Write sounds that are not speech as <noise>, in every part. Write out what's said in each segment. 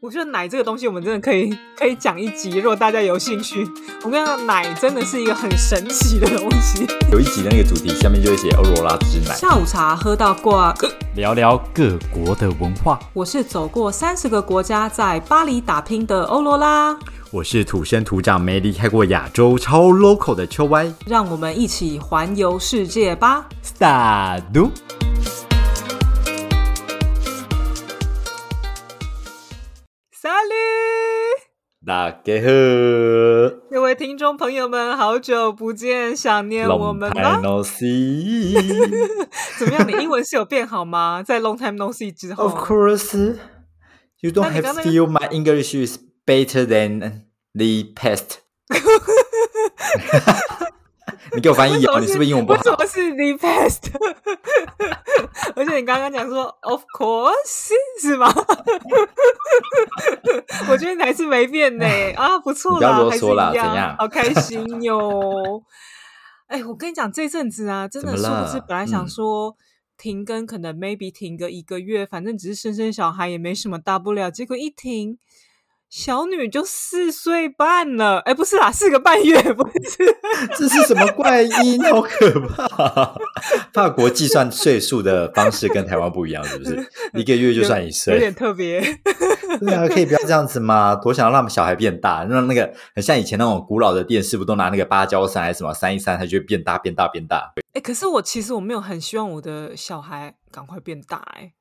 我觉得奶这个东西，我们真的可以可以讲一集，如果大家有兴趣。我跟你讲，奶真的是一个很神奇的东西。有一集的那个主题下面就会写欧罗拉之奶，下午茶喝到挂。聊聊各国的文化。我是走过三十个国家，在巴黎打拼的欧罗拉。我是土生土长没离开过亚洲超 local 的秋歪。让我们一起环游世界吧！Start。大家好，各位听众朋友们，好久不见，想念我们吗？怎么样？你英文是有变好吗？在 long time no see 之后？Of course, you don't have to feel my English is better than the past. 你给我翻译哦！你是不是英文不好？为什么是 the best，<laughs> 而且你刚刚讲说 of course 是吗？<laughs> 我觉得你还是没变呢 <laughs> 啊，不错啦，还是一样，好开心哟！哎，我跟你讲，这阵子啊，真的是不是本来想说停更，可能 maybe 停个一个月，反正只是生生小孩，也没什么大不了。结果一停。小女就四岁半了，哎，不是啦，四个半月，不是，<laughs> 这是什么怪音？好可怕！<laughs> 法国计算岁数的方式跟台湾不一样，是不是？<laughs> 一个月就算一岁，有点特别。对啊，可以不要这样子吗？多想要让小孩变大，让那个很像以前那种古老的电视，不都拿那个芭蕉扇还是什么扇一扇，它就会变大、变大、变大。哎，可是我其实我没有很希望我的小孩赶快变大，哎，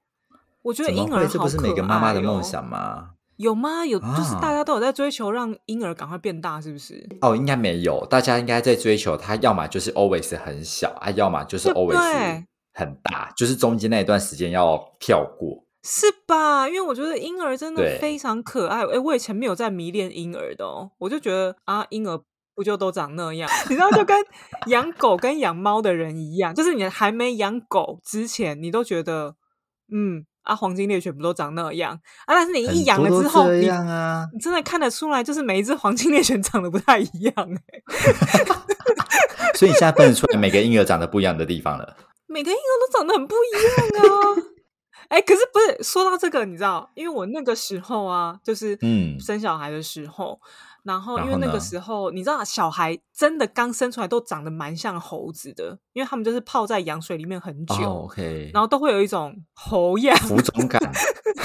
我觉得婴儿这不是每个妈妈的梦想吗？有吗？有，就是大家都有在追求让婴儿赶快变大，是不是？哦，应该没有，大家应该在追求他，要么就是 always 很小，啊，要么就是 always 很大，就是中间那一段时间要跳过，是吧？因为我觉得婴儿真的非常可爱。哎，我以前没有在迷恋婴儿的哦，我就觉得啊，婴儿不就都长那样？<laughs> 你知道，就跟养狗跟养猫的人一样，就是你还没养狗之前，你都觉得嗯。啊，黄金猎犬不都长那样啊？但是你一养了之后，你啊，你真的看得出来，就是每一只黄金猎犬长得不太一样哎。所以你现在分得出来每个婴儿长得不一样的地方了。<laughs> 每个婴儿都长得很不一样啊！<laughs> 哎，可是不是说到这个，你知道，因为我那个时候啊，就是嗯，生小孩的时候。然后，因为那个时候，你知道，小孩真的刚生出来都长得蛮像猴子的，因为他们就是泡在羊水里面很久然后都会有一种猴样浮肿感。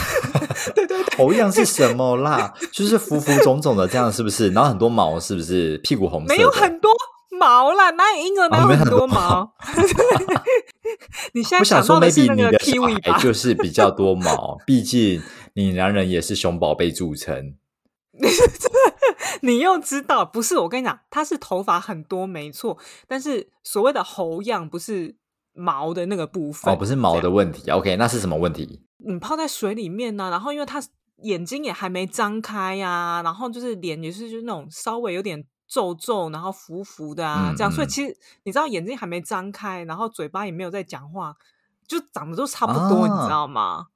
<laughs> 对对，猴样是什么啦？就是浮浮肿肿的这样，是不是？然后很多毛，是不是？屁股红色？没有很多毛啦，哪有婴儿哪有很多毛？<laughs> 你现在想说，maybe 你的小孩就是比较多毛，毕竟你男人也是熊宝贝著称。你 <laughs> <laughs> 你又知道不是？我跟你讲，他是头发很多，没错。但是所谓的猴样不是毛的那个部分哦，不是毛的问题。OK，那是什么问题？你泡在水里面呢，然后因为他眼睛也还没张开呀，然后就是脸也是就是那种稍微有点皱皱，然后浮浮的啊，这样。所以其实你知道眼睛还没张开，然后嘴巴也没有在讲话，就长得都差不多，你知道吗？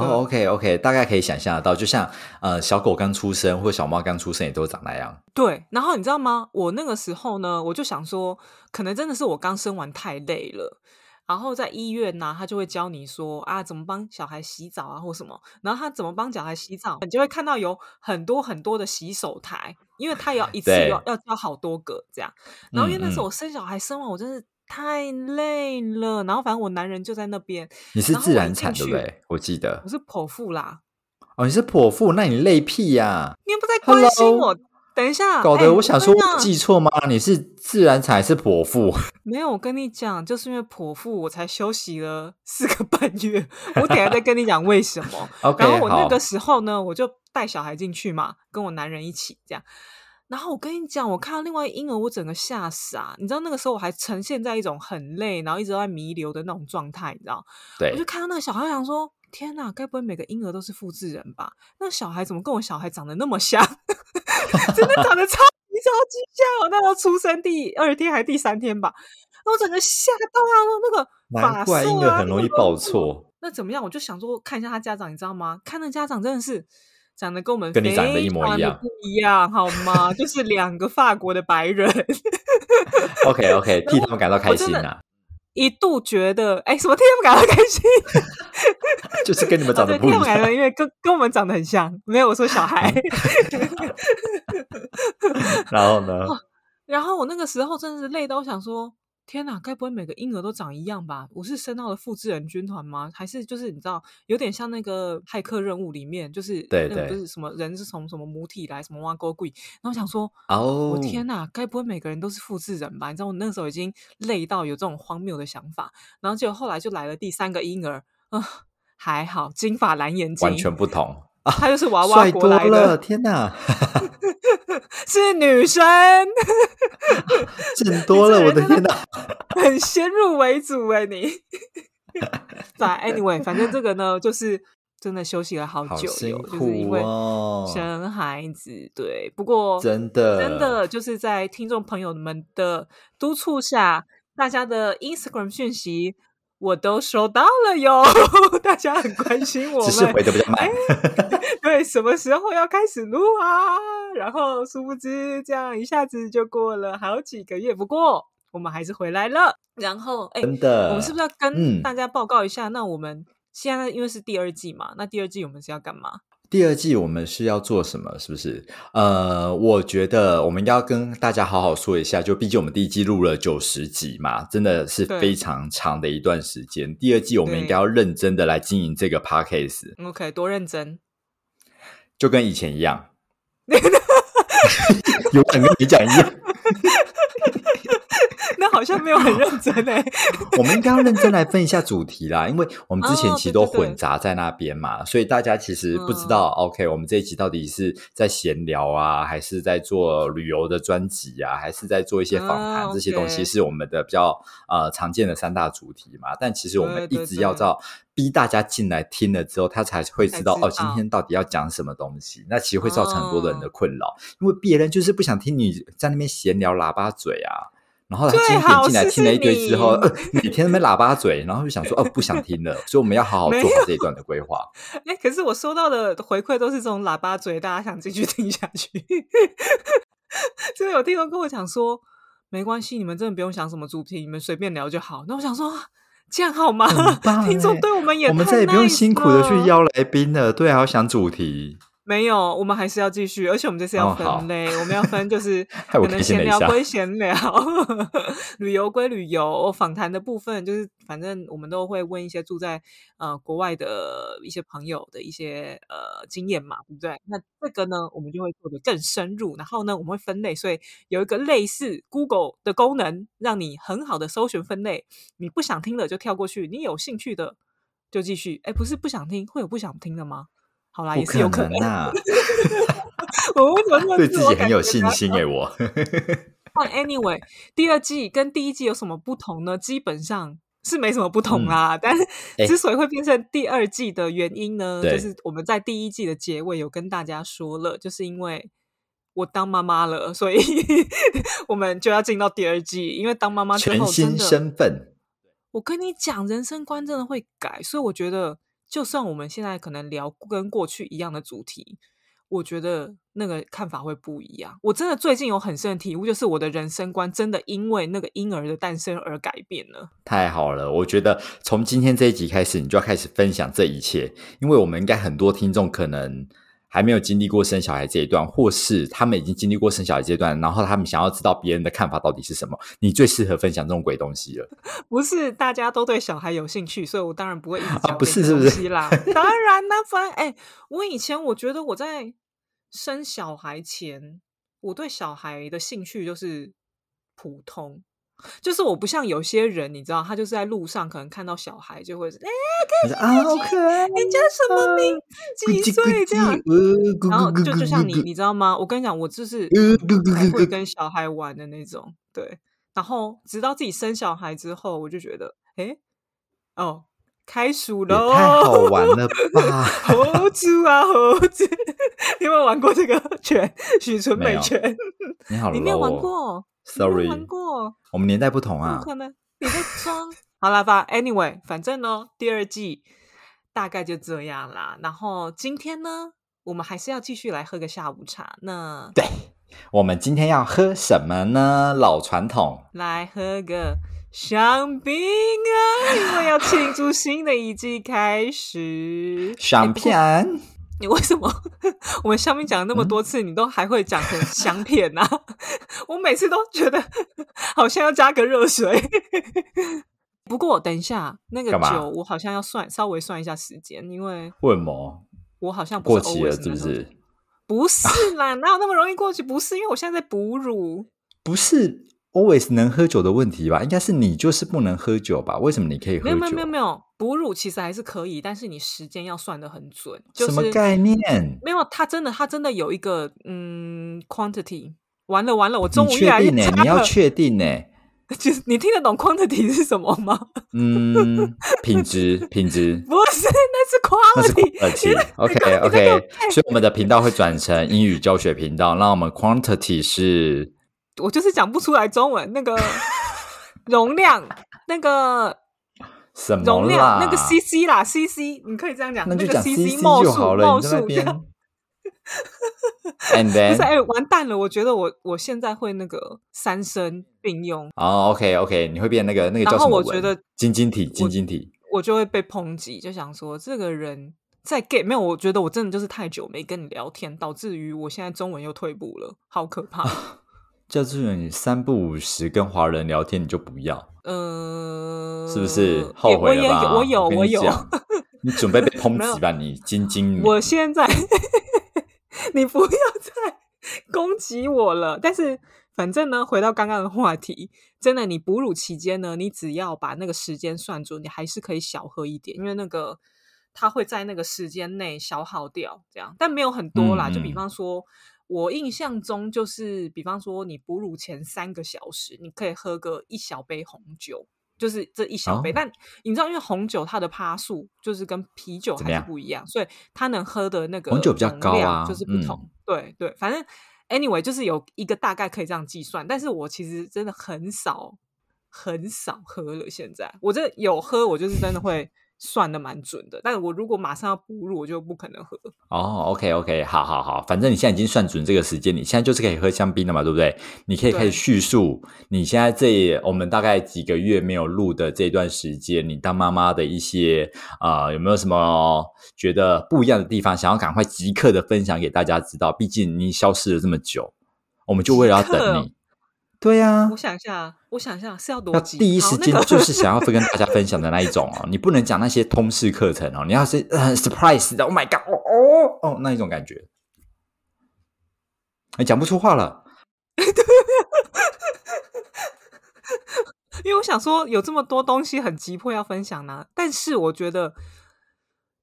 哦，OK，OK，大概可以想象得到，就像呃，小狗刚出生或小猫刚出生，也都长那样。对，然后你知道吗？我那个时候呢，我就想说，可能真的是我刚生完太累了，然后在医院呢，他就会教你说啊，怎么帮小孩洗澡啊，或什么。然后他怎么帮小孩洗澡，你就会看到有很多很多的洗手台，因为他要一次要要教好多个这样。然后因为那时候我生小孩生完，我真是。太累了，然后反正我男人就在那边。你是自然产对不对？我记得我是剖腹啦。哦，你是剖腹，那你累屁呀？你又不在关心我？等一下，搞得我想说记错吗？你是自然产还是剖腹？<laughs> 没有，我跟你讲，就是因为剖腹，我才休息了 <laughs> 四个半月。我等下再跟你讲为什么。<laughs> 然后我那个时候呢，我就带小孩进去嘛，跟我男人一起这样。然后我跟你讲，我看到另外婴儿，我整个吓傻。你知道那个时候我还呈现在一种很累，然后一直在弥留的那种状态，你知道？对。我就看到那个小孩，想说：天哪，该不会每个婴儿都是复制人吧？那小孩怎么跟我小孩长得那么像？<laughs> 真的长得超级超级像！我那时候出生第二天还是第三天吧？我整个吓到啊！那个难怪婴儿很容易报错。那怎么样？我就想说看一下他家长，你知道吗？看那家长真的是。长得跟我们跟你长得一模一样，不一样好吗？<laughs> 就是两个法国的白人。OK OK，<laughs> 替他们感到开心啊！一度觉得，哎，什么替他们感到开心？<laughs> 就是跟你们长得不一样。因为跟跟我们长得很像。没有，我说小孩。然后呢？然后我那个时候真的是累到想说，天哪，该不会每个婴儿都长一样吧？我是生到了复制人军团吗？还是就是你知道，有点像那个骇客任务里面，就是对对那不是什么人是从什么母体来，什么挖沟贵。然后我想说，哦，我天哪，该不会每个人都是复制人吧？你知道我那时候已经累到有这种荒谬的想法，然后结果后来就来了第三个婴儿，啊、还好，金发蓝眼睛，完全不同，他就是娃娃国来了！的，天哪，<laughs> 是女生，见多了！我的天哪，很先入为主哎、你。<laughs> 反 anyway，反正这个呢，就是真的休息了好久就是因苦为哦，生孩子。对，不过真的真的就是在听众朋友们的督促下，大家的 Instagram 讯息我都收到了哟，<laughs> 大家很关心我们只是们。回的比较慢。对，什么时候要开始录啊？然后殊不知，这样一下子就过了好几个月。不过我们还是回来了。然后，哎，真的，我们是不是要跟嗯大家报告一下？那我们现在因为是第二季嘛，那第二季我们是要干嘛？第二季我们是要做什么？是不是？呃，我觉得我们应该要跟大家好好说一下，就毕竟我们第一季录了九十集嘛，真的是非常长的一段时间。第二季我们应该要认真的来经营这个 podcast，OK，多认真。就跟以前一样，<laughs> 有讲跟没讲一样。<laughs> <laughs> 那好像没有很认真哎、<laughs> 我们应该要认真来分一下主题啦，因为我们之前哦其实都混杂在那边嘛，所以大家其实不知道、OK，我们这一集到底是在闲聊啊，还是在做旅游的专辑啊，还是在做一些访谈、啊这些东西是我们的比较呃常见的三大主题嘛。但其实我们一直要到逼大家进来听了之后，他才会知道哦，今天到底要讲什么东西。那其实会造成很多的人的哦。困扰，因为别人就是不想听你在那边闲聊喇叭嘴啊。然后他最今天点进来听了一堆之后，你呃，每天在那边喇叭嘴，然后就想说，哦，不想听了，所以我们要好好做好这一段的规划。<laughs> 哎、可是我收到的回馈都是这种喇叭嘴，大家想继续听下去。<laughs> 就有听众跟我讲说，没关系，你们真的不用想什么主题，你们随便聊就好。那我想说，这样好吗 <laughs> 听众欸对我们也我们再也不用辛苦的去了邀来宾了，对，还要想主题，没有，我们还是要继续，而且我们这次要分类，我们要分就是 <laughs> 可能闲聊归闲聊，<laughs> 旅游归旅游，访谈的部分就是反正我们都会问一些住在呃国外的一些朋友的一些呃经验嘛，对不对？那这个呢，我们就会做的更深入，然后呢，我们会分类，所以有一个类似 Google 的功能，让你很好的搜寻分类，你不想听的就跳过去，你有兴趣的就继续。哎，不是不想听，会有不想听的吗？好啦，也是有可能。啊！<laughs> 我为什么那么对自己很有信心诶，我。<laughs> 但 anyway，第二季跟第一季有什么不同呢？基本上是没什么不同嗯啦。但是之所以会变成第二季的原因呢，对就是我们在第一季的结尾有跟大家说了，就是因为我当妈妈了，所以 <laughs> 我们就要进到第二季。因为当妈妈之全后，真新的，身份，我跟你讲，人生观真的会改，所以我觉得，就算我们现在可能聊跟过去一样的主题，我觉得那个看法会不一样。我真的最近有很深的体悟，就是我的人生观真的因为那个婴儿的诞生而改变了。太好了！我觉得从今天这一集开始，你就要开始分享这一切，因为我们应该很多听众可能还没有经历过生小孩这一段，或是他们已经经历过生小孩这一段，然后他们想要知道别人的看法到底是什么。你最适合分享这种鬼东西了。<laughs> 不是大家都对小孩有兴趣，所以我当然不会一直讲、啊不是是不是西啦？<laughs> 当然啦，反正哎、我以前我觉得我在生小孩前，我对小孩的兴趣就是普通。就是我不像有些人，你知道，他就是在路上可能看到小孩就会是，哎、你说啊，好可爱，人家什么名字，几岁这样，然后就就像你，你你知道吗？我跟你讲，我就是会跟小孩玩的那种，对。然后直到自己生小孩之后，我就觉得，哎，哦，开数也喽，太好玩了吧！<laughs> 猴子啊，猴子，<laughs> 你有没有玩过这个 <laughs> 拳？许纯美拳？你好你没有玩过，sorry，玩过？我们年代不同不啊。可能，你在装。好啦吧，anyway，反正呢，第二季大概就这样啦。然后今天呢，我们还是要继续来喝个下午茶。那对，我们今天要喝什么呢？老传统，来喝个香槟啊，因为要庆祝新的一季开始。香片，你为什么 <laughs> 我们上面讲了那么多次，你都还会讲成香片呢、<laughs> <laughs> 我每次都觉得好像要加个热水。不过等一下，那个酒我好像要算稍微算一下时间，因为为什么我好像过期了是不是？不是啦，哪有那么容易过期？不是，因为我现在在哺乳。不是 always 能喝酒的问题吧？应该是你就是不能喝酒吧？为什么你可以喝酒？没有没有没有没有，哺乳其实还是可以，但是你时间要算的很准。就是、什么概念？没有，它真的它真的有一个嗯 quantity。完了完了，我中你确午越来越定了。你要确定呢、<laughs> 就是你听得懂 quantity 是什么吗？嗯，品质 <laughs> 品质。不是，那是那是 quality。<laughs> quality。OK OK，所以我们的频道会转成英语教学频道，那我们 quantity 是我就是讲不出来中文那个 <laughs> 容量，那个什么容量，那个 CC 啦，CC，你可以这样讲，那就讲 CC 冒数就好了，冒你在那边数这样。。And <laughs> 不是哎、完蛋了！我觉得我我现在会那个三声并用，哦，OK OK，你会变那个那个叫然什么文？后我觉得晶晶体，晶晶体。我就会被抨击，就想说这个人在 gay 没有，我觉得我真的就是太久没跟你聊天，导致于我现在中文又退步了，好可怕。<laughs> 叫这种你三不五时跟华人聊天，你就不要，呃，是不是后悔了吧？有，我有，跟我有。你准备被抨击吧？你晶晶女，我现在，<laughs> 你不要再攻击我了。但是反正呢，回到刚刚的话题，真的，你哺乳期间呢，你只要把那个时间算住，你还是可以小喝一点，因为那个它会在那个时间内消耗掉，这样，但没有很多啦。嗯就比嗯方说。我印象中就是，比方说你哺乳前三个小时，你可以喝个一小杯红酒，就是这一小杯。哦但你知道，因为红酒它的趴数就是跟啤酒还是不一样，所以它能喝的那个红酒比较高啊量就是不嗯同。对对，反正 anyway 就是有一个大概可以这样计算，但是我其实真的很少很少喝了。现在我这有喝，我就是真的会算的蛮准的。但是我如果马上要哺乳，我就不可能喝。哦，OK OK，好好好，反正你现在已经算准这个时间，你现在就是可以喝香槟了嘛，对不对？你可以开始叙述你现在这我们大概几个月没有录的这段时间，你当妈妈的一些啊、呃有没有什么觉得不一样的地方，想要赶快即刻的分享给大家知道？毕竟你消失了这么久，我们就为了要等你。对呀、我想一下，我想一下是要多要急第一时间就是想要跟大家分享的那一种哦，你不能讲那些通识课程哦，你要是很 surprise 的，Oh my god，哦哦哦那一种感觉，哎讲不出话了。<laughs> 因为我想说有这么多东西很急迫要分享呢，但是我觉得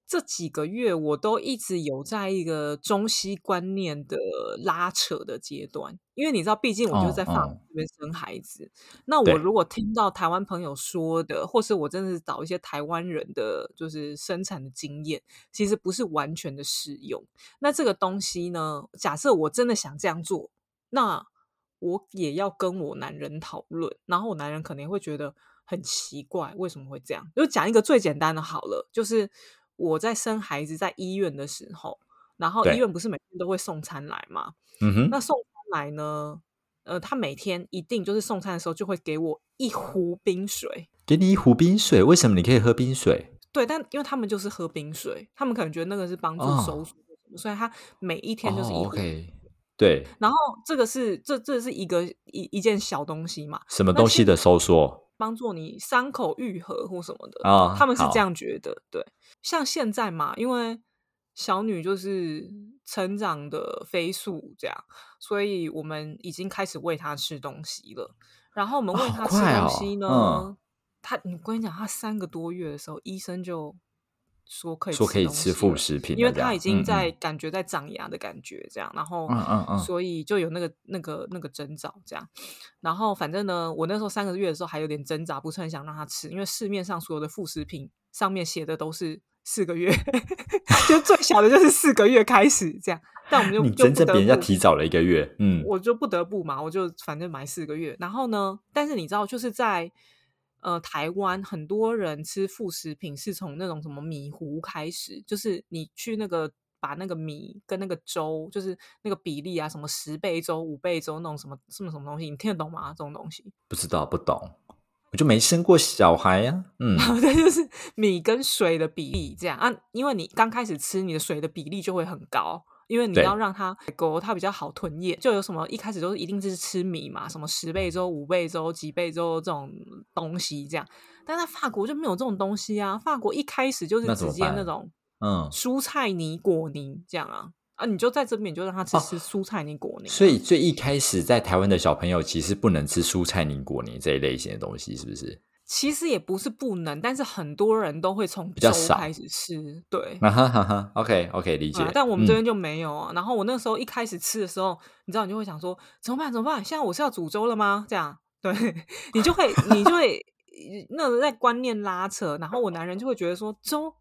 这几个月我都一直有在一个中西观念的拉扯的阶段，因为你知道，毕竟我就是在哦法国哦这边生孩子，那我如果听到台湾朋友说的，或是我真的是找一些台湾人的就是生产的经验，其实不是完全的适用。那这个东西呢，假设我真的想这样做，那我也要跟我男人讨论，然后我男人可能会觉得很奇怪，为什么会这样？就讲一个最简单的好了，就是我在生孩子在医院的时候，然后对医院不是每天都会送餐来吗？嗯哼，那送餐来呢，呃，他每天一定就是送餐的时候就会给我一壶冰水。给你一壶冰水，为什么你可以喝冰水？对，但因为他们就是喝冰水，他们可能觉得那个是帮助哦收缩所以他每一天就是一哦壶。对，然后这个是这这是一个一一件小东西嘛，什么东西的收缩？帮助你伤口愈合或什么的哦他们是这样觉得。对，像现在嘛，因为小女就是成长的飞速这样，所以我们已经开始喂她吃东西了。然后我们喂哦她吃东西呢，嗯她我跟你讲，她三个多月的时候，医生就说可以说可以吃副食品，因为他已经嗯在嗯。感觉在长牙的感觉，这样，然后嗯嗯嗯。所以就有那个那个那个征兆，这样，然后反正呢，我那时候三个月的时候还有点挣扎，不是很想让他吃，因为市面上所有的副食品上面写的都是四个月，<laughs> 就最小的就是四个月开始这样，但我们就真正比人家提早了一个月，嗯，我就不得不嘛，我就反正买四个月。然后呢，但是你知道，就是在呃台湾，很多人吃副食品是从那种什么米糊开始，就是你去那个把那个米跟那个粥，就是那个比例啊，什么十倍粥、五倍粥那种什么什么什么东西，你听得懂吗？这种东西。不知道不懂，我就没生过小孩呀、嗯，<laughs> 对，就是米跟水的比例这样啊，因为你刚开始吃，你的水的比例就会很高，因为你要让它狗它比较好吞咽，就有什么一开始都是一定是吃米嘛，什么十倍粥、五倍粥、几倍粥这种东西这样，但在法国就没有这种东西啊，法国一开始就是直接那种嗯，蔬菜泥果泥这样啊。啊，你就在这边，你就让他吃哦吃蔬菜泥果泥啊、所以最一开始在台湾的小朋友其实不能吃蔬菜泥果泥这一类型的东西，是不是？其实也不是不能，但是很多人都会从粥开始吃，对。<laughs> 啊哈哈哈，OK OK，理解。啊，但我们这嗯边就没有啊。然后我那时候一开始吃的时候，你知道，你就会想说怎么办？怎么办？现在我是要煮粥了吗？这样，对 <laughs> 你就会，你就会那个在观念拉扯。然后我男人就会觉得说粥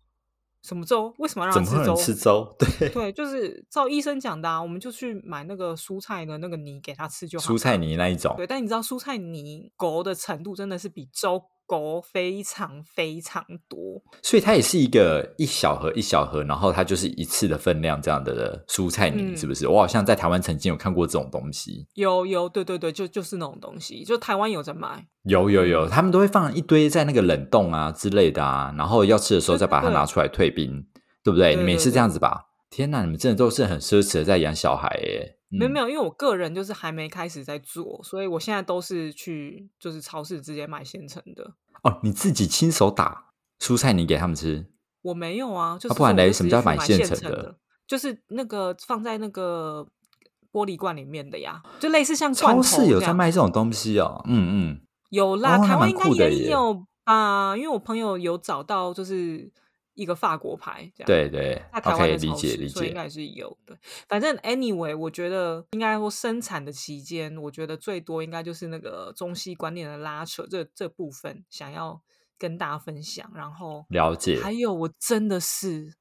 什么粥？为什么要让吃粥？吃粥？对，对，就是照医生讲的啊，我们就去买那个蔬菜的那个泥给他吃就好。蔬菜泥那一种。对，但你知道蔬菜泥勾的程度真的是比粥勾非常非常多。所以它也是一个一小盒一小盒，然后它就是一次的分量这样的蔬菜泥，嗯是不是？我好像在台湾曾经有看过这种东西。有有，对对对，就就是那种东西，就台湾有在卖。有有嗯有，他们都会放一堆在那个冷冻啊之类的啊，然后要吃的时候再把它拿出来退冰，对不对？你们也是这样子吧？天哪，你们真的都是很奢侈的在养小孩耶！有，没有没有，因为我个人就是还没开始在做，所以我现在都是去就是超市直接买现成的。哦，你自己亲手打蔬菜你给他们吃，我没有啊，就是啊不然嘞什么叫买现成的？就是那个放在那个玻璃罐里面的呀，就类似像超市有在卖这种东西哦。嗯嗯，有啦，哦台湾应该也有吧？因为我朋友有找到就是一个法国牌，这样对对在台湾超理解理解。市所以应该是有的。反正 anyway，我觉得应该说生产的期间，我觉得最多应该就是那个中西观念的拉扯这这部分，想要跟大家分享。然后了解还有，我真的是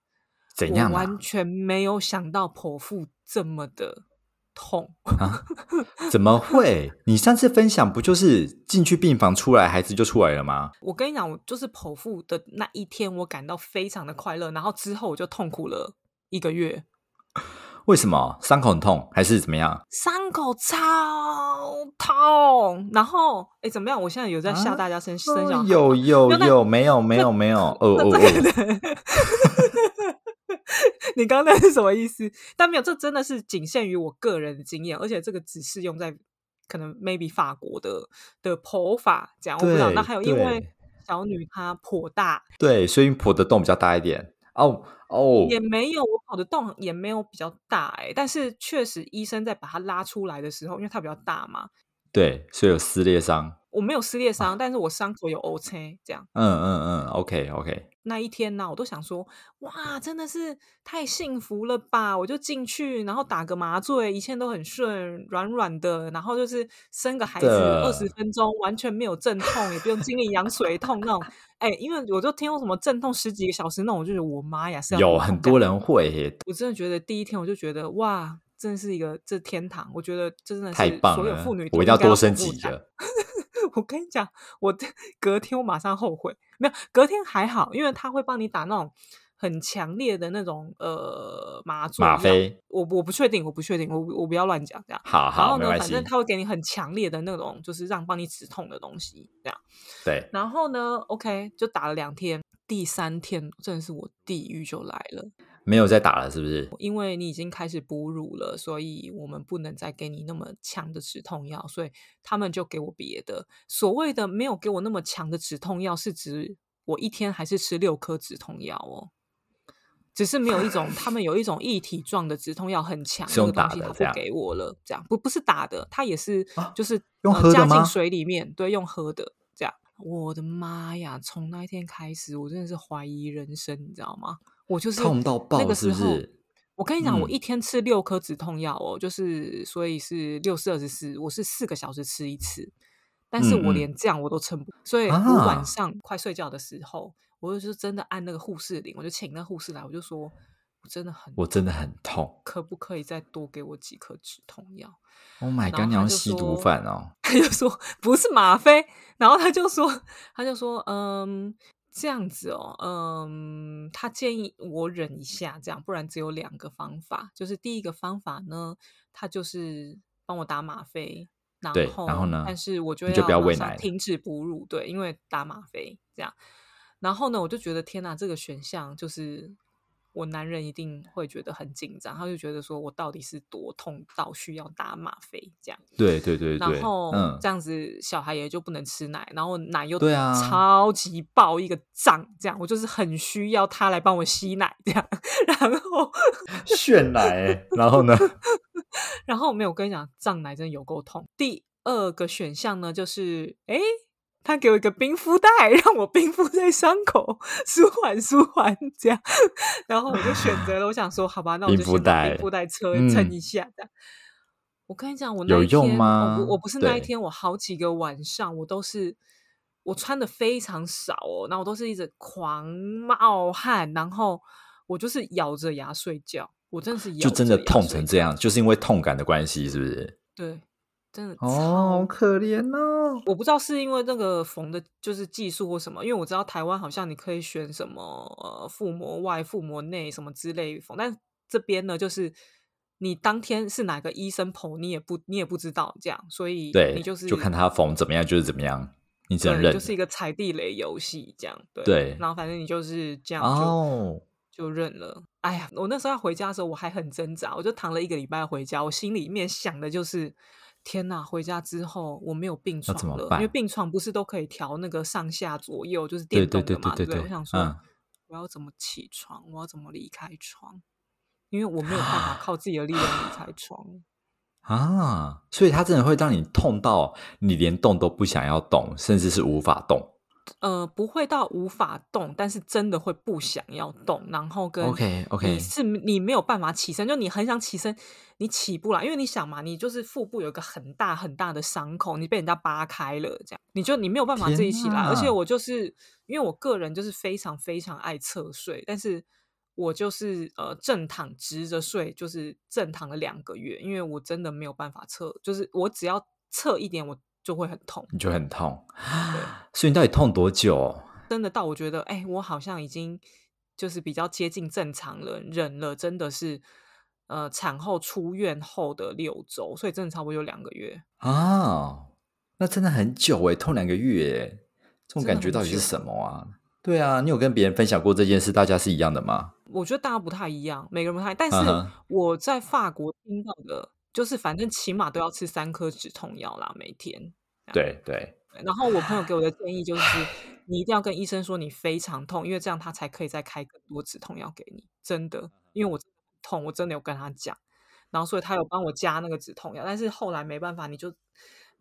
怎样啊我完全没有想到剖腹这么的痛。怎么会？<laughs> 你上次分享不就是进去病房出来，孩子就出来了吗？我跟你讲，我就是剖腹的那一天，我感到非常的快乐，然后之后我就痛苦了一个月。为什么伤口很痛，还是怎么样？伤口超痛，然后哎，怎么样？我现在有在吓啊大家生、生小孩有有有，没有没有没有，哦哦哦，<laughs> <laughs> 你刚刚那是什么意思？但没有，这真的是仅限于我个人的经验，而且这个只适用在可能 maybe 法国的的剖法这样，我不知道。那还有因为小女她颇大，对，所以剖的洞比较大一点。哦哦，也没有我跑的洞也没有比较大哎、但是确实医生在把它拉出来的时候，因为它比较大嘛，对，所以有撕裂伤。我没有撕裂伤，但是我伤口有 O C 这样。嗯嗯嗯，OK OK，那一天呢，我都想说，哇，真的是太幸福了吧！我就进去，然后打个麻醉，一切都很顺，软软的，然后就是生个孩子二十分钟，完全没有阵痛，也不用经历羊水痛那种。哎、因为我就听过什么阵痛十几个小时那种，我就觉得我妈呀，有很多人会耶，我真的觉得第一天我就觉得哇，真的是一个这天堂。我觉得这真的太是棒了所有妇女，我一定要多生几几个。<laughs> 我跟你讲，我隔天我马上后悔，没有隔天还好，因为他会帮你打那种很强烈的那种呃麻醉药吗啡。我我不确定，我不确定，我我不要乱讲这样。好好，然后呢，反正。他会给你很强烈的那种，就是让帮你止痛的东西，这样。对，然后呢，OK，就打了两天，第三天真的是我地狱就来了。没有再打了，是不是？因为你已经开始哺乳了，所以我们不能再给你那么强的止痛药，所以他们就给我别的。所谓的没有给我那么强的止痛药，是指我一天还是吃六颗止痛药哦。只是没有一种，他们有一种一体状的止痛药很强，是用那个东西他打的这样不给我了，这样不不是打的，它也是啊就是、用呃加进水里面，对，用喝的。我的妈呀！从那一天开始，我真的是怀疑人生，你知道吗？我就是痛到爆那个是不时候是？我跟你讲，我嗯一天吃六颗止痛药哦，就是所以是六四二十四，我是四个小时吃一次，但是我连这样我都撑不，所以我啊晚上快睡觉的时候，我就真的按那个护士铃，我就请那个护士来，我就说我真的很我真的很痛。可不可以再多给我几颗止痛药？Oh my god！你要吸毒犯哦？他就说不是吗啡，然后他就说他就说嗯这样子哦，嗯，他建议我忍一下，这样不然只有两个方法，就是第一个方法呢，他就是帮我打吗啡，然对后然后呢但是我就你就不要喂奶停止哺乳，对，因为打吗啡这样。然后呢，我就觉得天哪，这个选项就是我男人一定会觉得很紧张，他就觉得说我到底是多痛到需要打吗啡这样。对对对对，然后嗯这，样子小孩也就不能吃奶，然后奶又对啊超级爆一个胀，这样我就是很需要他来帮我吸奶这样，<laughs> 然后 <laughs> 炫奶欸，然后呢？<laughs> 然后没有我跟你讲，胀奶真的有够痛。第二个选项呢，就是诶他给我一个冰敷袋，<laughs> 让我冰敷在伤口，<laughs> 舒缓舒缓这样。<laughs> 然后我就选择了，我想说，好吧，那我就冰敷先把袋冰敷袋撑嗯撑一下这样。我跟你讲，我那有一天用吗我不我不是那一天，我好几个晚上我都是我穿的非常少哦，然后我都是一直狂冒汗，然后我就是咬着牙睡觉，我真的是咬就真的痛成这样，就是因为痛感的关系，是不是？对，真的哦，超好可怜哦。我不知道是因为那个缝的，就是技术或什么，因为我知道台湾好像你可以选什么呃腹膜外、腹膜内什么之类缝，但这边呢，就是你当天是哪个医生剖，你也不你也不知道这样，所以对，你就是就看他缝怎么样，就是怎么样，你只能对，认。就是一个踩地雷游戏这样，对对然后反正你就是这样就、哦，就认了。哎呀，我那时候要回家的时候，我还很挣扎，我就躺了一个礼拜回家，我心里面想的就是。天呐！回家之后我没有病床了，因为病床不是都可以调那个上下左右，就是电动的嘛，不对？对对对对我想说，嗯我要怎么起床？我要怎么离开床？因为我没有办法靠自己的力量离开床。<gasps> 啊，所以它真的会让你痛到你连动都不想要动，甚至是无法动。呃，不会到无法动，但是真的会不想要动，然后跟 OK，OK 你是你没有办法起身，就你很想起身，你起不来，因为你想嘛，你就是腹部有一个很大很大的伤口，你被人家扒开了，这样你就你没有办法自己起来，而且我就是因为我个人就是非常非常爱侧睡，但是我就是呃正躺直着睡，就是正躺了两个月，因为我真的没有办法侧，就是我只要侧一点我就会很痛。你就很痛。所以你到底痛多久？真的到我觉得，哎、我好像已经就是比较接近正常了，忍了，真的是呃产后出院后的六周，所以真的差不多有两个月。啊，那真的很久哎，痛两个月诶，这种感觉到底是什么啊？对啊，你有跟别人分享过这件事，大家是一样的吗？我觉得大家不太一样，每个人不太，但是我在法国听到的，就是反正起码都要吃三颗止痛药啦，每天。对对，然后我朋友给我的建议就是，你一定要跟医生说你非常痛，因为这样他才可以再开更多止痛药给你。真的，因为我痛，我真的有跟他讲，然后所以他有帮我加那个止痛药，但是后来没办法，你就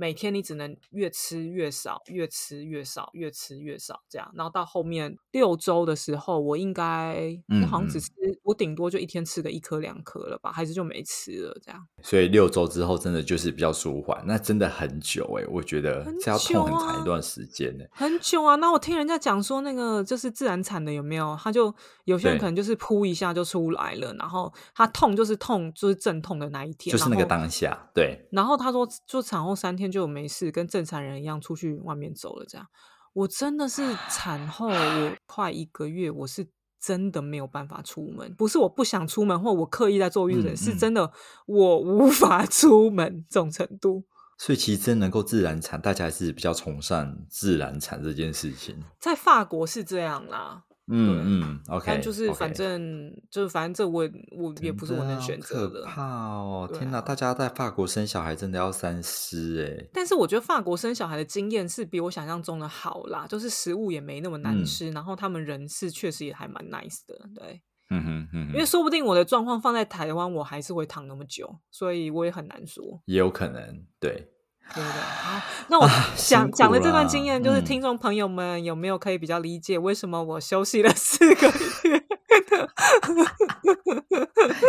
每天你只能越吃越少，越吃越少，越吃越少这样。然后到后面六周的时候，我应该好像只嗯吃，我顶多就一天吃个一颗两颗了吧，还是就没吃了这样。所以六周之后真的就是比较舒缓，那真的很久诶，我觉得很这要痛很长一段时间呢。很久啊，那我听人家讲说，那个就是自然产的有没有？他就有些人可能就是扑一下就出来了，然后他痛就是痛，就是阵痛的那一天，就是那个当下，对，然后他说，就产后三天就没事，跟正常人一样出去外面走了。这样，我真的是产后我 <sighs> 快一个月，我是真的没有办法出门，不是我不想出门，或我刻意在做月子，嗯嗯是真的我无 <laughs> 法出门这种程度。所以其实真能够自然产，大家还是比较崇尚自然产这件事情。在法国是这样啦，嗯嗯，OK，但就是反正就是反正这我我也不是我能选择的。的好可怕哦！天哪，对啊大家在法国生小孩真的要三思哎。但是我觉得法国生小孩的经验是比我想象中的好啦，就是食物也没那么难嗯吃，然后他们人是确实也还蛮 nice 的，对。嗯哼嗯哼，因为说不定我的状况放在台湾，我还是会躺那么久，所以我也很难说，也有可能对。对不对？好，那我啊讲、讲的这段啦经验，就是嗯听众朋友们有没有可以比较理解为什么我休息了四个月？<laughs>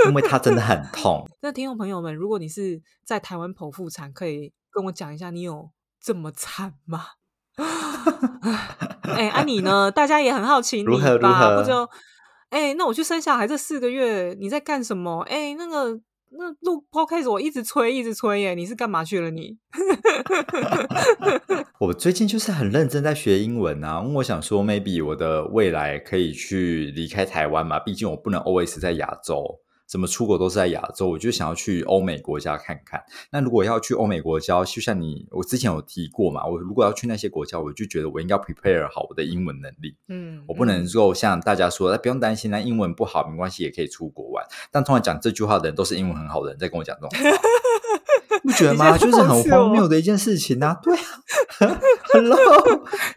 因为他真的很痛。那听众朋友们，如果你是在台湾剖腹产，可以跟我讲一下，你有这么惨吗？哎、啊你呢？大家也很好奇你如何如吧？何不就哎、那我去生小孩这四个月你在干什么？哎、那个那录 podcast 我一直催一直催耶，你是干嘛去了你？<laughs> 我最近就是很认真在学英文啊，因为我想说，maybe 我的未来可以去离开台湾嘛，毕竟我不能 always 在亚洲。怎么出国都是在亚洲，我就想要去欧美国家看看。那如果要去欧美国家，就像你我之前有提过嘛，我如果要去那些国家，我就觉得我应该 prepare 好我的英文能力。嗯，我不能嗯够像大家说，那不用担心，那英文不好没关系，也可以出国玩。但通常讲这句话的人都是英文很好的人在跟我讲这种觉得吗？就是很荒我谬的一件事情啊！对啊，<laughs> Hello，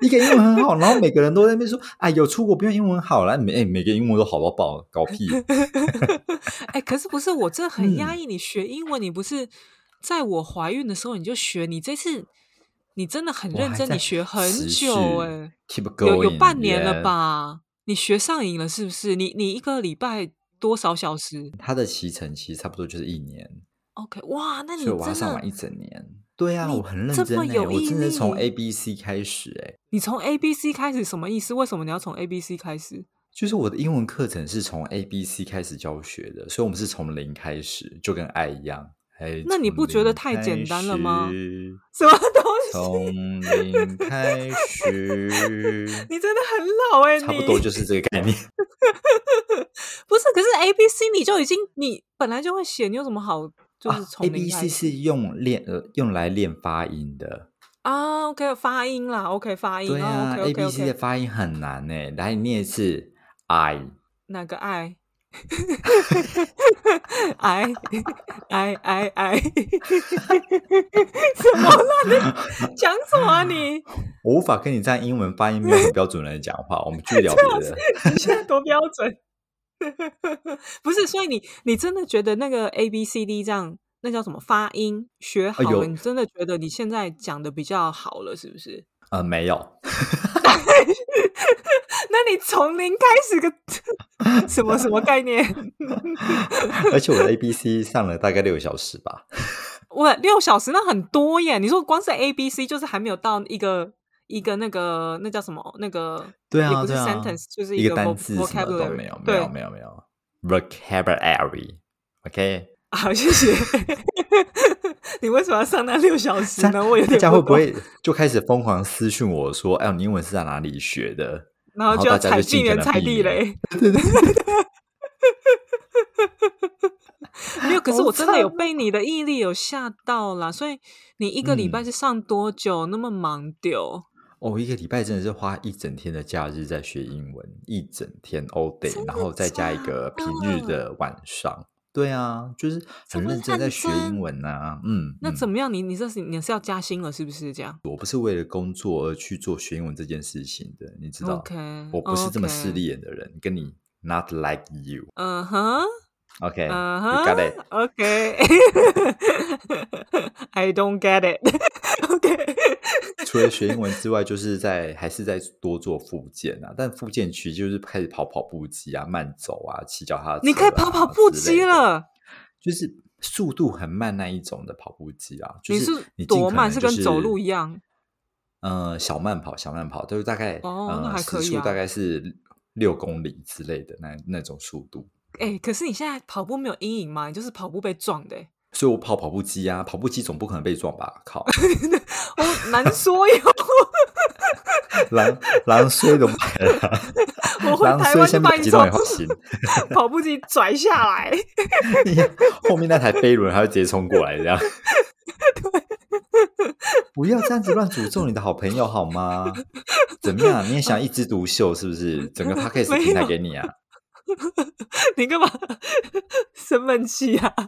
一个英文很好，然后每个人都在那边说，哎，有出国不用英文好了，每哎每个英文都好到爆，搞屁！<laughs> 哎、可是不是我真的很压嗯抑？你学英文，你不是在我怀孕的时候你就学？你这次你真的很认真，你学很久哎、有有半年了？吧？你学上瘾了是不是？你你一个礼拜多少小时它的期程其实差不多就是一年，？OK，哇，那你所以我要上完一整年。对啊，你我很认这真哎、么有毅我真的从 A B C 开始哎、你从 A B C 开始什么意思？为什么你要从 A B C 开始？就是我的英文课程是从 A B C 开始教学的，所以我们是从零开始，就跟爱一样。哎，那你不觉得太简单了吗什么东西？从零开始，<laughs> 你真的很老哎、差不多就是这个概念。<laughs> 不是，可是 A B C 你就已经你本来就会写，你有什么好就是啊 A B C 是用练呃用来练发音的。啊？OK，发音啦，OK，发音对啊哦，OK，A OK B C 的发音很难呢。来，你念一次 I。哪个 I，I I <laughs> I <laughs> I，，<laughs> 什么啦？你讲什么啊你？我无法跟你在英文发音没有很标准的人讲话，我们继续聊别的。你现在多标准？<laughs> 不是，所以你你真的觉得那个 A B C D 这样，那叫什么发音学好了？有你真的觉得你现在讲的比较好了，是不是？呃，没有，<laughs> 那你从零开始个 <laughs> 什么什么概念？而且我的 A B C 上了大概六个小时吧。我六小时那很多耶！你说光是 A B C 就是还没有到一个一个那个那叫什么那个？对啊，也不是 sentence，就是一个单字什么都没有，没对有，没有，没有 vocabulary。OK，<laughs> 好，谢谢。<laughs> 你为什么要上那六小时呢？我有大家会不会就开始疯狂私讯我说：“哎，你英文是在哪里学的然后大家就踩避免踩尽可能避免地雷？<laughs> 没有，可是我真的有被你的毅力有吓到啦。所以你一个礼拜嗯是上多久？那么忙丢？？”哦，一个礼拜真的是花一整天的假日在学英文，一整天 all day，然后再加一个平日的晚上。对啊，就是很认真在认学英文呐、嗯，嗯那怎么样？你你这是你是要加薪了，是不是这样我不是为了工作而去做学英文这件事情的，你知道 OK，我不是这么势利眼的人，跟你 not like you。嗯哼，OK，、嗯 you 哼 got it。OK，I <laughs> don't get it。<laughs> OK，<laughs> 除了学英文之外，就是在还是在多做复健啊。但复健区就是开始跑跑步机啊、慢走啊、骑脚踏车、啊。你可以跑跑步机了。就是速度很慢那一种的跑步机啊。就你是是多慢？是跟走路一样？呃，小慢跑，小慢跑，就是大概、哦那呃还可以啊时速大概是六公里之类的那那种速度。哎、可是你现在跑步没有阴影吗？你就是跑步被撞的、欸，所以我跑跑步机啊，跑步机总不可能被撞吧？靠，<laughs> 我难说哟。<laughs> 狼狼衰都买了，<laughs> 我回狼台湾就把你从种也好行。跑步机拽下来。后面那台飞轮还会直接冲过来，这样。不要这样子乱诅咒你的好朋友好吗？怎么样？你也想一枝独秀是不是？整个 podcast 平台有给你啊？<laughs> 你干嘛 <laughs> 生闷气啊？<laughs>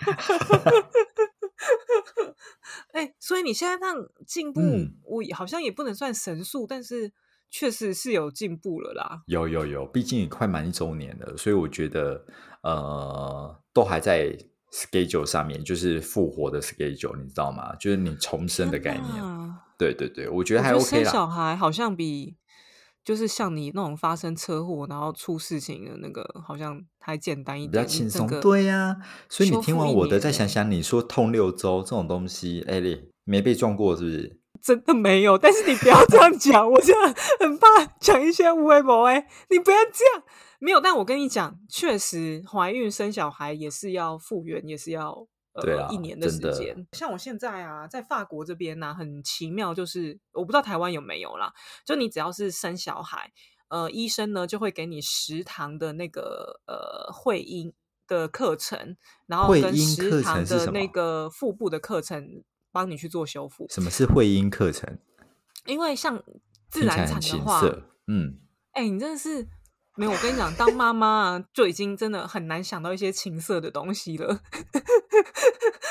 哎、所以你现在这样进步，嗯我好像也不能算神速，但是确实是有进步了啦。有有有，毕竟也快满一周年了，所以我觉得呃，都还在 schedule 上面，就是复活的 schedule，你知道吗？就是你重生的概念。对对对，我觉得还 OK 生小。孩好像比就是像你那种发生车祸然后出事情的那个，好像还简单一点比较点，轻松，对呀、所以你听完我的，再想想你说痛六周这种东西，艾丽，没被撞过是不是？真的没有，但是你不要这样讲，我真的很怕讲一些无为博哎，你不要这样。没有，但我跟你讲，确实怀孕生小孩也是要复原，也是要呃对啊一年的时间。像我现在啊，在法国这边呢、很奇妙，就是我不知道台湾有没有啦，就你只要是生小孩，呃，医生呢就会给你食堂的那个呃会阴的课程，然后跟食堂的那个腹部的课程，帮你去做修复。什么是会阴课程？因为像自然产的话。嗯，哎、你真的是没有。我跟你讲，当妈妈啊，就已经真的很难想到一些情色的东西了。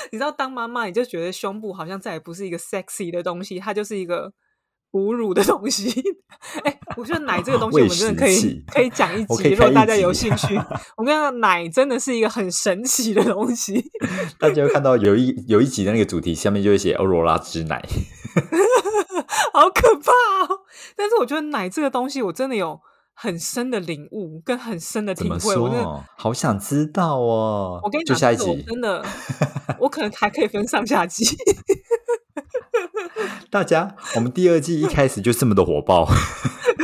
<laughs> 你知道，当妈妈你就觉得胸部好像再也不是一个 sexy 的东西，它就是一个哺乳的东西。哎、我觉得奶这个东西，<laughs> 我们真的可以可以讲一集，如果大家有兴趣。<laughs> 我跟你讲，奶真的是一个很神奇的东西。大家会看到有一有一集的那个主题下面就会写欧罗拉之奶。好可怕哦！但是我觉得奶这个东西，我真的有很深的领悟跟很深的体会。我真的，好想知道哦。我跟你讲，就下一集，真的，<laughs> 我可能还可以分上下集。<laughs> 大家，我们第二季一开始就这么的火爆，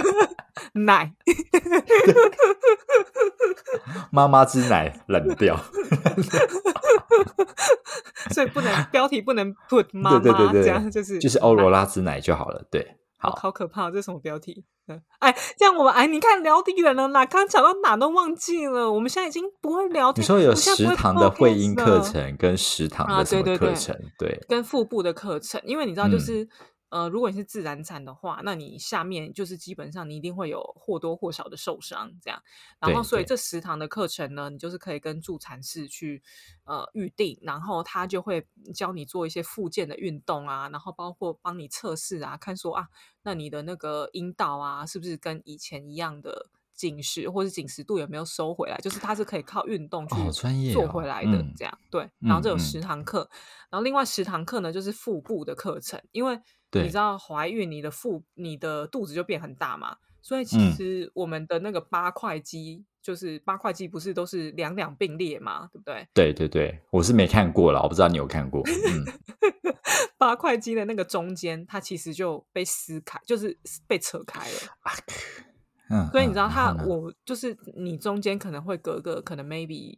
<laughs> 奶，妈妈之奶冷掉。所以不能标题不能 put 妈妈对对对对，这样，就是就是欧罗。拉之奶就好了。对，好好，可怕，这是什么标题？嗯哎，这样我们哎，你看聊的远了啦，刚讲到哪都忘记了。我们现在已经不会聊天，你说有我现在不会食堂的会阴课程跟食堂啊的什么对对对课程？对，跟腹部的课程，因为你知道，就嗯是、呃，如果你是自然产的话，那你下面就是基本上你一定会有或多或少的受伤，这样。然后，所以这十堂的课程呢，你就是可以跟助产士去呃预定，然后他就会教你做一些附件的运动啊，然后包括帮你测试啊，看说啊，那你的那个阴道啊，是不是跟以前一样的紧实，或是紧实度有没有收回来？就是它是可以靠运动去做回来的，嗯这样对。然后这有十堂课，然后另外十堂课呢就是腹部的课程，因为对你知道怀孕你的腹你的肚子就变很大嘛，所以其嗯实我们的那个八块肌。就是八块肌不是都是两两并列嘛，对不对？对对对，我是没看过了，我不知道你有看过。嗯，<laughs> 八块肌的那个中间，它其实就被撕开，就是被扯开了。嗯，所以你知道它，我就是你中间可能会隔个可能 maybe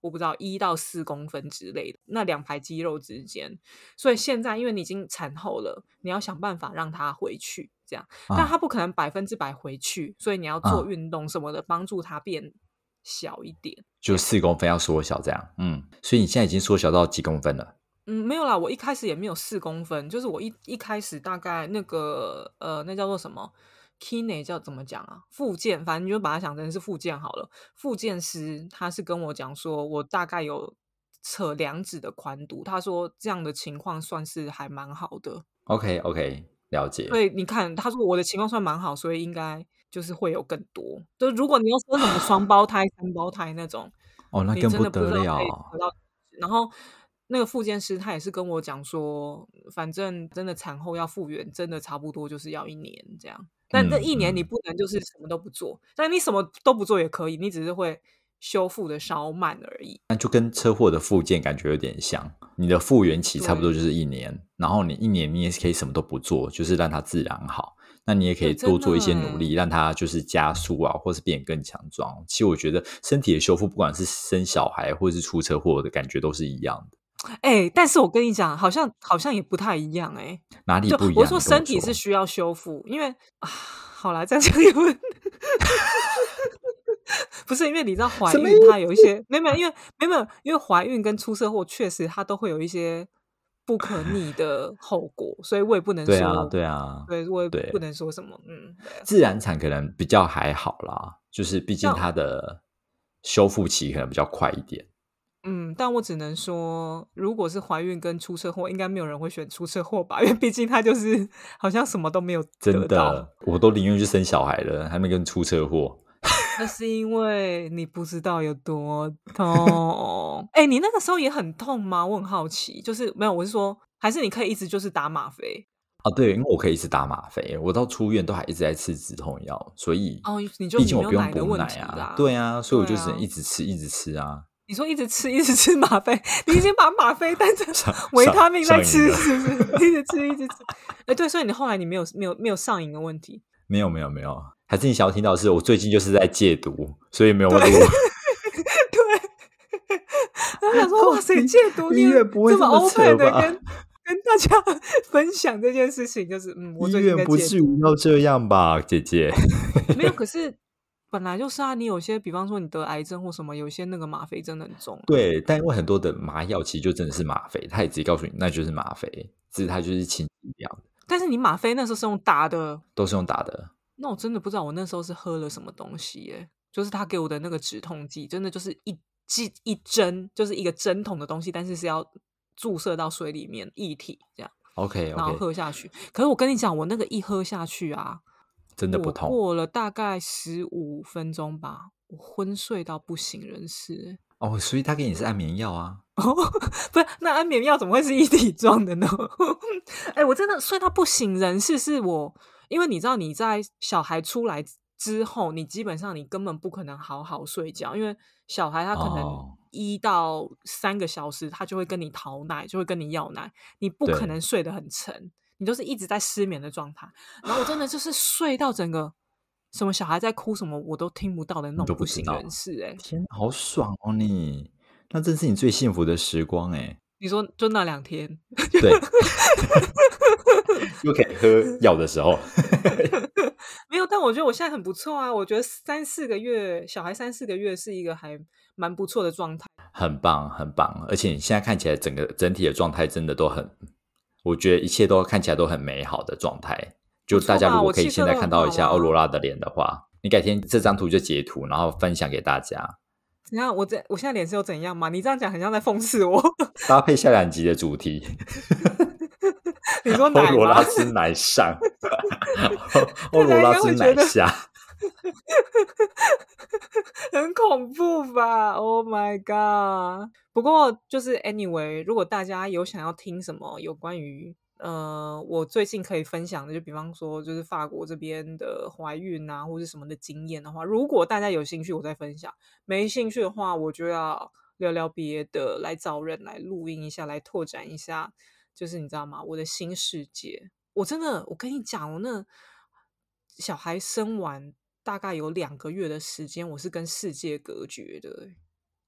我不知道一到四公分之类的那两排肌肉之间。所以现在因为你已经产后了，你要想办法让它回去，这样，但啊它不可能百分之百回去，所以你要做啊运动什么的，帮助它变小一点。就四公分要缩小这样。嗯，所以你现在已经缩小到几公分了？嗯，没有啦，我一开始也没有四公分，就是我一一开始大概那个呃，那叫做什么 kine 叫怎么讲啊？复健，反正你就把它想成是复健好了。复健师他是跟我讲说，我大概有扯两指的宽度，他说这样的情况算是还蛮好的。OK OK，了解。所以你看，他说我的情况算蛮好，所以应该就是会有更多。就如果你要生什么双胞胎、三胞胎那种，<gasps> 哦，那更不得了。然后那个复健师他也是跟我讲说，反正真的产后要复原，真的差不多就是要一年这样。但这嗯一年你嗯不能就是什么都不做，但你什么都不做也可以，你只是会修复的稍慢而已。那就跟车祸的复健感觉有点像，你的复原期差不多就是一年，然后你一年你也是可以什么都不做，就是让它自然好。那你也可以多做一些努力，让它就是加速啊，或是变更强壮。其实我觉得身体的修复，不管是生小孩或是出车祸的感觉，都是一样的。哎、但是我跟你讲，好像好像也不太一样哎、就哪里不一样？我说身体是需要修复，因为啊，好啦，这样讲也不 <laughs> 不是因为你知道怀孕它有一些没有没有，因为没有没有，因为怀孕跟出车祸确实它都会有一些不可逆的后果，所以我也不能说对啊，对啊，对我也对不能说什么，嗯，自然产可能比较还好啦，就是毕竟它的修复期可能比较快一点。嗯，但我只能说，如果是怀孕跟出车祸，应该没有人会选出车祸吧，<laughs> 因为毕竟他就是好像什么都没有真得到。的，我都宁愿去生小孩了，还没跟出车祸。那是因为你不知道有多痛。<laughs> 哎、你那个时候也很痛吗？我很好奇。就是没有，我是说，还是你可以一直就是打吗啡啊，对，因为我可以一直打吗啡，我到出院都还一直在吃止痛药，所以哦，你就毕竟我不用补奶的问奶啊。对啊，所以我就只能一直吃，一直吃啊。你说一直吃，一直吃吗啡，你已经把吗啡当成上维他命在上瘾了吃，是不是？<laughs> 一直吃，一直吃。哎、对，所以你后来你没有没有没有上瘾的问题。没有没有没有，还是你想要听到的是，我最近就是在戒毒，所以没有录。<laughs> 对，然后想说，哇塞，戒毒 <laughs> 你医院不会这么 open 的跟跟大家分享这件事情，就是嗯，我医最近在院不至于要这样吧，姐姐？没有，可是本来就是啊，你有些比方说你得癌症或什么，有些那个吗啡真的很重。对，但因为很多的麻药其实就真的是吗啡，他也直接告诉你那就是吗啡，只是它就是清剂量的，但是你吗啡那时候是用打的，都是用打的。那我真的不知道我那时候是喝了什么东西耶，就是他给我的那个止痛剂，真的就是一剂一针，就是一个针筒的东西，但是是要注射到水里面液体这样，OK 然后喝下去。可是我跟你讲，我那个一喝下去啊，我真的不痛。过了大概十五分钟吧，我昏睡到不省人事。哦，所以他给你是安眠药啊？哦，<laughs> 不是，那安眠药怎么会是一体状的呢？<laughs> 哎、我真的睡到不省人事，是我，因为你知道你在小孩出来之后，你基本上你根本不可能好好睡觉，因为小孩他可能哦一到三个小时，他就会跟你讨奶，就会跟你要奶，你不可能睡得很沉，你都是一直在失眠的状态。然后我真的就是睡到整个什么小孩在哭什么我都听不到的那种不省人事、哎，天，好爽哦你！那真是你最幸福的时光哎。你说就那两天。对，<laughs> 又可以喝药的时候，<laughs> 没有，但我觉得我现在很不错啊。我觉得三四个月，小孩三四个月是一个还蛮不错的状态。很棒很棒。而且你现在看起来整个整体的状态真的都很，我觉得一切都看起来都很美好的状态。就大家如果可以现在看到一下欧罗拉的脸的话，你改天这张图就截图，然后分享给大家，你看我这我现在脸是有怎样嘛？你这样讲很像在讽刺我。<laughs> 搭配下两集的主题。你说 <laughs> <laughs> 欧罗拉？之奶上，欧罗拉之奶下。<laughs> 很恐怖吧？Oh my god！不过就是 anyway，如果大家有想要听什么有关于呃我最近可以分享的，就比方说就是法国这边的怀孕啊，或是什么的经验的话，如果大家有兴趣，我再分享；没兴趣的话，我就要聊聊别的，来找人来录音一下，来拓展一下，就是你知道吗？我的新世界，我真的，我跟你讲，我那小孩生完大概有两个月的时间，我是跟世界隔绝的欸，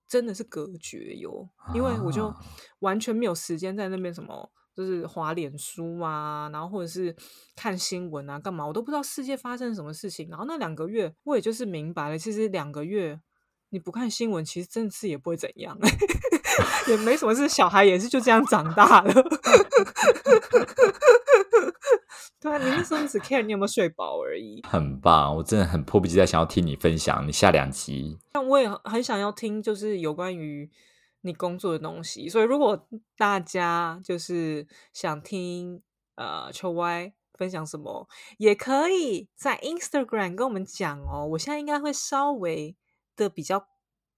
真的是隔绝哟。因为我就啊完全没有时间在那边什么，就是滑脸书啊，然后或者是看新闻啊，干嘛我都不知道世界发生什么事情。然后那两个月，我也就是明白了，其实两个月你不看新闻，其实真的是也不会怎样，<laughs> 也没什么事，小孩也是就这样长大了。<laughs> 对啊，你那时候只 care 你有没有睡饱而已。很棒，我真的很迫不及待想要听你分享你下两集。但我也很很想要听，就是有关于你工作的东西。所以如果大家就是想听呃秋 Y 分享什么，也可以在 Instagram 跟我们讲哦。我现在应该会稍微的比较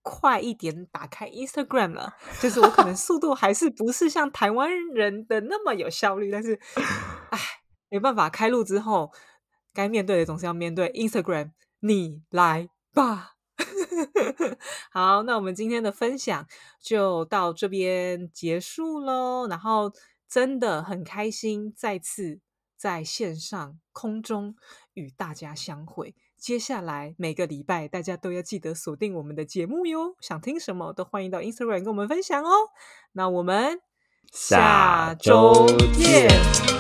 快一点打开 Instagram 了，就是我可能速度还是不是像台湾人的那么有效率，但是 <laughs> 唉，没办法，开路之后该面对的总是要面对。Instagram，你来吧。<laughs> 好，那我们今天的分享就到这边结束喽。然后真的很开心，再次在线上空中与大家相会。接下来每个礼拜大家都要记得锁定我们的节目哟。想听什么都欢迎到 Instagram 跟我们分享哦。那我们下周见。